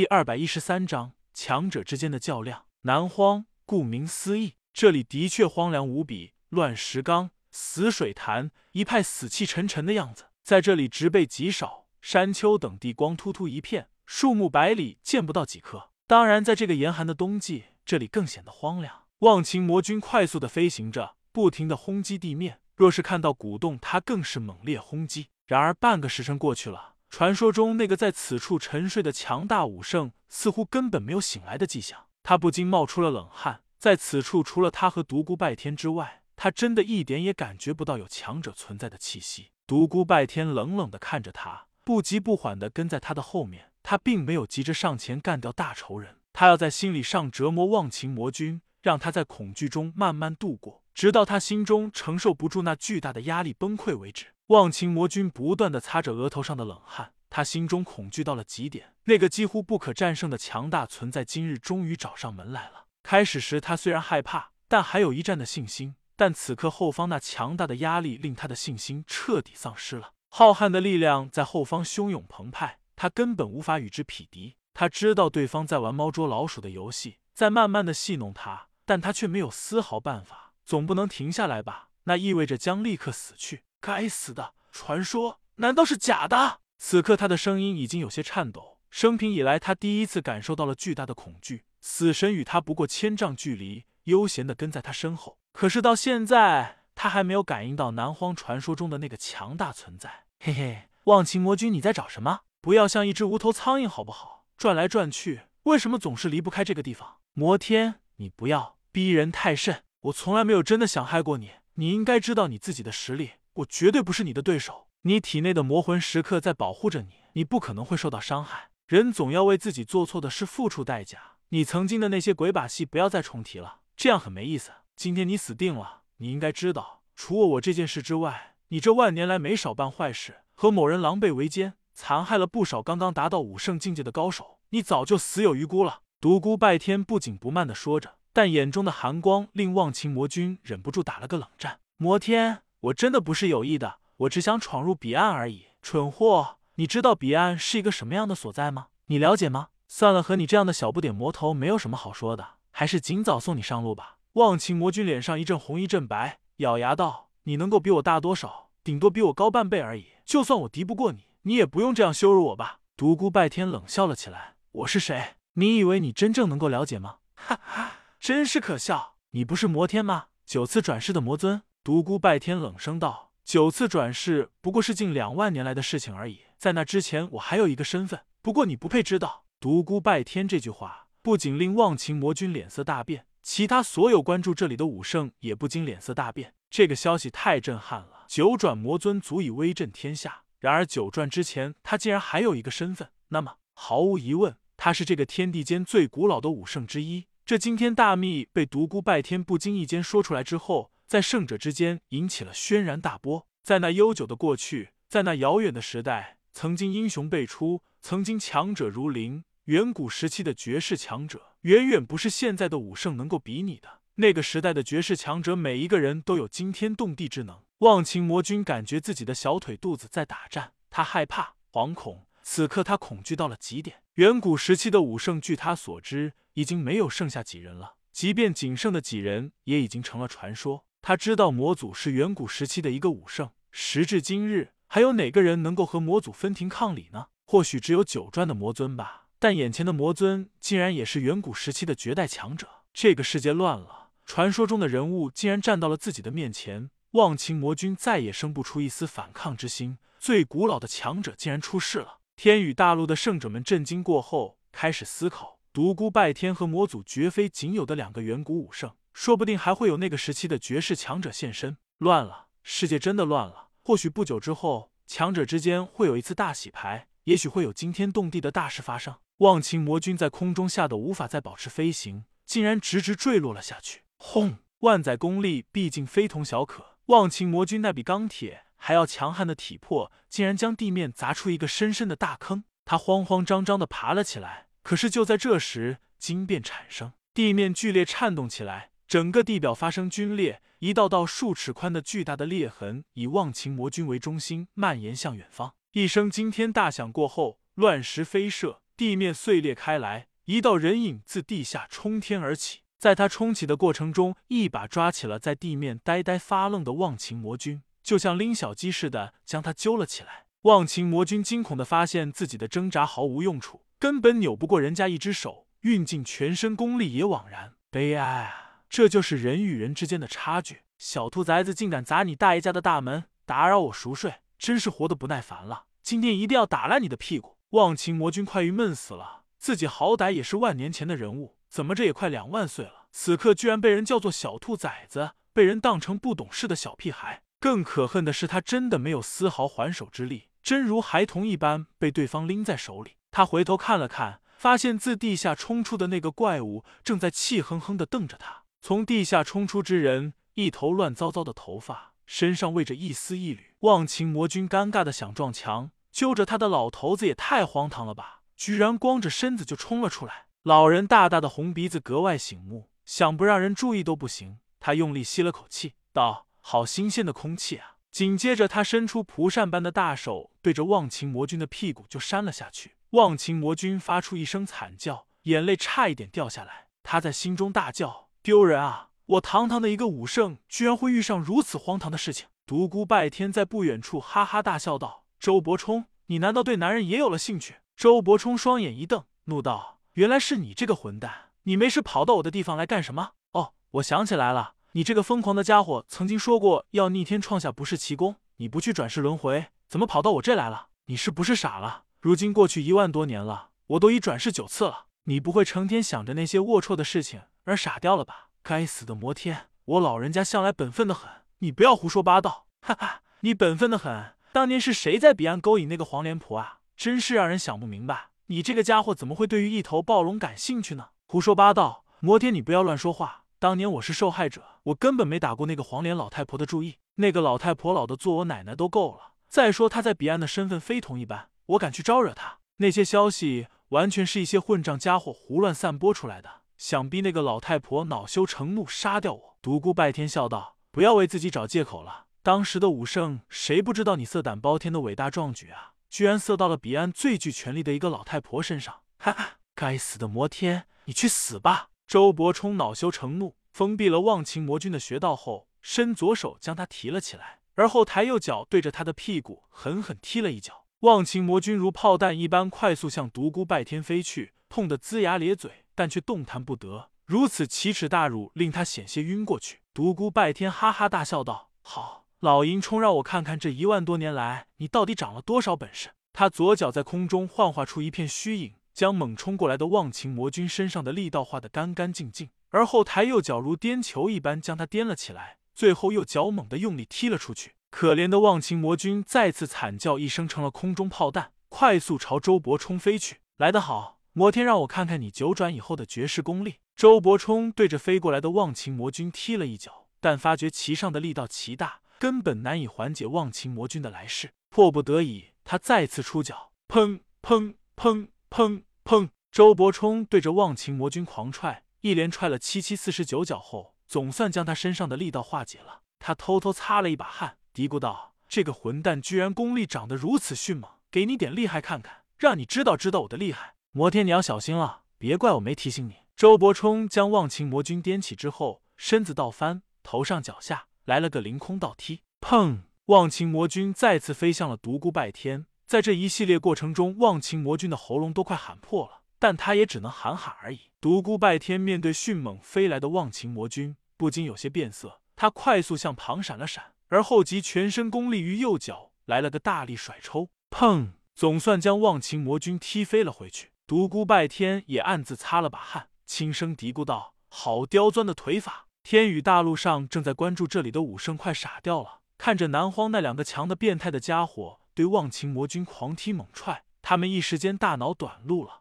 第二百一十三章强者之间的较量。南荒，顾名思义，这里的确荒凉无比，乱石岗、死水潭，一派死气沉沉的样子。在这里，植被极少，山丘等地光秃秃一片，树木百里见不到几棵。当然，在这个严寒的冬季，这里更显得荒凉。忘情魔君快速的飞行着，不停的轰击地面。若是看到古洞，他更是猛烈轰击。然而，半个时辰过去了。传说中那个在此处沉睡的强大武圣，似乎根本没有醒来的迹象。他不禁冒出了冷汗。在此处，除了他和独孤拜天之外，他真的一点也感觉不到有强者存在的气息。独孤拜天冷冷的看着他，不急不缓的跟在他的后面。他并没有急着上前干掉大仇人，他要在心理上折磨忘情魔君，让他在恐惧中慢慢度过，直到他心中承受不住那巨大的压力崩溃为止。忘情魔君不断的擦着额头上的冷汗，他心中恐惧到了极点。那个几乎不可战胜的强大存在，今日终于找上门来了。开始时他虽然害怕，但还有一战的信心。但此刻后方那强大的压力，令他的信心彻底丧失了。浩瀚的力量在后方汹涌澎湃，他根本无法与之匹敌。他知道对方在玩猫捉老鼠的游戏，在慢慢的戏弄他，但他却没有丝毫办法。总不能停下来吧？那意味着将立刻死去。该死的传说，难道是假的？此刻他的声音已经有些颤抖。生平以来，他第一次感受到了巨大的恐惧。死神与他不过千丈距离，悠闲的跟在他身后。可是到现在，他还没有感应到南荒传说中的那个强大存在。嘿嘿，忘情魔君，你在找什么？不要像一只无头苍蝇，好不好？转来转去，为什么总是离不开这个地方？魔天，你不要逼人太甚。我从来没有真的想害过你，你应该知道你自己的实力。我绝对不是你的对手，你体内的魔魂时刻在保护着你，你不可能会受到伤害。人总要为自己做错的事付出代价。你曾经的那些鬼把戏不要再重提了，这样很没意思。今天你死定了。你应该知道，除了我这件事之外，你这万年来没少办坏事，和某人狼狈为奸，残害了不少刚刚达到武圣境界的高手，你早就死有余辜了。独孤拜天不紧不慢的说着，但眼中的寒光令忘情魔君忍不住打了个冷战。魔天。我真的不是有意的，我只想闯入彼岸而已。蠢货，你知道彼岸是一个什么样的所在吗？你了解吗？算了，和你这样的小不点魔头没有什么好说的，还是尽早送你上路吧。忘情魔君脸上一阵红一阵白，咬牙道：“你能够比我大多少？顶多比我高半倍而已。就算我敌不过你，你也不用这样羞辱我吧。”独孤拜天冷笑了起来：“我是谁？你以为你真正能够了解吗？哈哈，真是可笑！你不是魔天吗？九次转世的魔尊。”独孤拜天冷声道：“九次转世不过是近两万年来的事情而已，在那之前，我还有一个身份。不过你不配知道。”独孤拜天这句话不仅令忘情魔君脸色大变，其他所有关注这里的武圣也不禁脸色大变。这个消息太震撼了！九转魔尊足以威震天下，然而九转之前，他竟然还有一个身份，那么毫无疑问，他是这个天地间最古老的武圣之一。这惊天大秘被独孤拜天不经意间说出来之后。在圣者之间引起了轩然大波。在那悠久的过去，在那遥远的时代，曾经英雄辈出，曾经强者如林。远古时期的绝世强者，远远不是现在的武圣能够比拟的。那个时代的绝世强者，每一个人都有惊天动地之能。忘情魔君感觉自己的小腿肚子在打颤，他害怕、惶恐。此刻他恐惧到了极点。远古时期的武圣，据他所知，已经没有剩下几人了。即便仅剩的几人，也已经成了传说。他知道魔祖是远古时期的一个武圣，时至今日，还有哪个人能够和魔祖分庭抗礼呢？或许只有九转的魔尊吧。但眼前的魔尊竟然也是远古时期的绝代强者，这个世界乱了。传说中的人物竟然站到了自己的面前，忘情魔君再也生不出一丝反抗之心。最古老的强者竟然出世了！天宇大陆的圣者们震惊过后，开始思考：独孤拜天和魔祖绝非仅有的两个远古武圣。说不定还会有那个时期的绝世强者现身。乱了，世界真的乱了。或许不久之后，强者之间会有一次大洗牌，也许会有惊天动地的大事发生。忘情魔君在空中吓得无法再保持飞行，竟然直直坠落了下去。轰！万载功力毕竟非同小可，忘情魔君那比钢铁还要强悍的体魄，竟然将地面砸出一个深深的大坑。他慌慌张张的爬了起来，可是就在这时，惊变产生，地面剧烈颤动起来。整个地表发生龟裂，一道道数尺宽的巨大的裂痕以忘情魔君为中心蔓延向远方。一声惊天大响过后，乱石飞射，地面碎裂开来，一道人影自地下冲天而起。在他冲起的过程中，一把抓起了在地面呆呆发愣的忘情魔君，就像拎小鸡似的将他揪了起来。忘情魔君惊恐的发现自己的挣扎毫无用处，根本扭不过人家一只手，运尽全身功力也枉然。悲哀啊！这就是人与人之间的差距。小兔崽子竟敢砸你大爷家的大门，打扰我熟睡，真是活得不耐烦了。今天一定要打烂你的屁股！忘情魔君快郁闷死了，自己好歹也是万年前的人物。怎么这也快两万岁了，此刻居然被人叫做小兔崽子，被人当成不懂事的小屁孩。更可恨的是，他真的没有丝毫还手之力，真如孩童一般被对方拎在手里。他回头看了看，发现自地下冲出的那个怪物正在气哼哼的瞪着他。从地下冲出之人，一头乱糟糟的头发，身上未着一丝一缕。忘情魔君尴尬的想撞墙，揪着他的老头子也太荒唐了吧！居然光着身子就冲了出来。老人大大的红鼻子格外醒目，想不让人注意都不行。他用力吸了口气，道：“好新鲜的空气啊！”紧接着，他伸出蒲扇般的大手，对着忘情魔君的屁股就扇了下去。忘情魔君发出一声惨叫，眼泪差一点掉下来。他在心中大叫：“丢人啊！我堂堂的一个武圣，居然会遇上如此荒唐的事情！”独孤拜天在不远处哈哈大笑道：“周伯冲，你难道对男人也有了兴趣？”周伯冲双眼一瞪，怒道。原来是你这个混蛋！你没事跑到我的地方来干什么？哦，我想起来了，你这个疯狂的家伙曾经说过要逆天创下不世奇功，你不去转世轮回，怎么跑到我这来了？你是不是傻了？如今过去一万多年了，我都已转世九次了，你不会成天想着那些龌龊的事情而傻掉了吧？该死的摩天，我老人家向来本分的很，你不要胡说八道！哈哈，你本分的很，当年是谁在彼岸勾引那个黄脸婆啊？真是让人想不明白。你这个家伙怎么会对于一头暴龙感兴趣呢？胡说八道！摩天，你不要乱说话。当年我是受害者，我根本没打过那个黄脸老太婆的主意。那个老太婆老的做我奶奶都够了。再说她在彼岸的身份非同一般，我敢去招惹她？那些消息完全是一些混账家伙胡乱散播出来的，想必那个老太婆恼羞成怒杀掉我。独孤拜天笑道：“不要为自己找借口了。当时的武圣，谁不知道你色胆包天的伟大壮举啊？”居然色到了彼岸最具权力的一个老太婆身上！哈哈，该死的摩天，你去死吧！周伯冲恼羞成怒，封闭了忘情魔君的穴道后，伸左手将他提了起来，而后抬右脚对着他的屁股狠狠踢了一脚。忘情魔君如炮弹一般快速向独孤拜天飞去，痛得龇牙咧嘴，但却动弹不得。如此奇耻大辱，令他险些晕过去。独孤拜天哈哈大笑道：“好。”老银冲，让我看看这一万多年来你到底长了多少本事！他左脚在空中幻化出一片虚影，将猛冲过来的忘情魔君身上的力道化得干干净净，而后抬右脚如颠球一般将他颠了起来，最后又脚猛地用力踢了出去。可怜的忘情魔君再次惨叫一声，成了空中炮弹，快速朝周伯冲飞去。来得好，魔天，让我看看你九转以后的绝世功力！周伯冲对着飞过来的忘情魔君踢了一脚，但发觉其上的力道奇大。根本难以缓解忘情魔君的来势，迫不得已，他再次出脚，砰砰砰砰砰！周伯冲对着忘情魔君狂踹，一连踹了七七四十九脚后，总算将他身上的力道化解了。他偷偷擦了一把汗，嘀咕道：“这个混蛋居然功力长得如此迅猛，给你点厉害看看，让你知道知道我的厉害。魔天，你要小心了，别怪我没提醒你。”周伯冲将忘情魔君颠起之后，身子倒翻，头上脚下。来了个凌空倒踢，砰！忘情魔君再次飞向了独孤拜天。在这一系列过程中，忘情魔君的喉咙都快喊破了，但他也只能喊喊而已。独孤拜天面对迅猛飞来的忘情魔君，不禁有些变色。他快速向旁闪了闪，而后集全身功力于右脚，来了个大力甩抽，砰！总算将忘情魔君踢飞了回去。独孤拜天也暗自擦了把汗，轻声嘀咕道：“好刁钻的腿法。”天宇大陆上正在关注这里的武圣快傻掉了，看着南荒那两个强的变态的家伙对忘情魔君狂踢猛踹，他们一时间大脑短路了。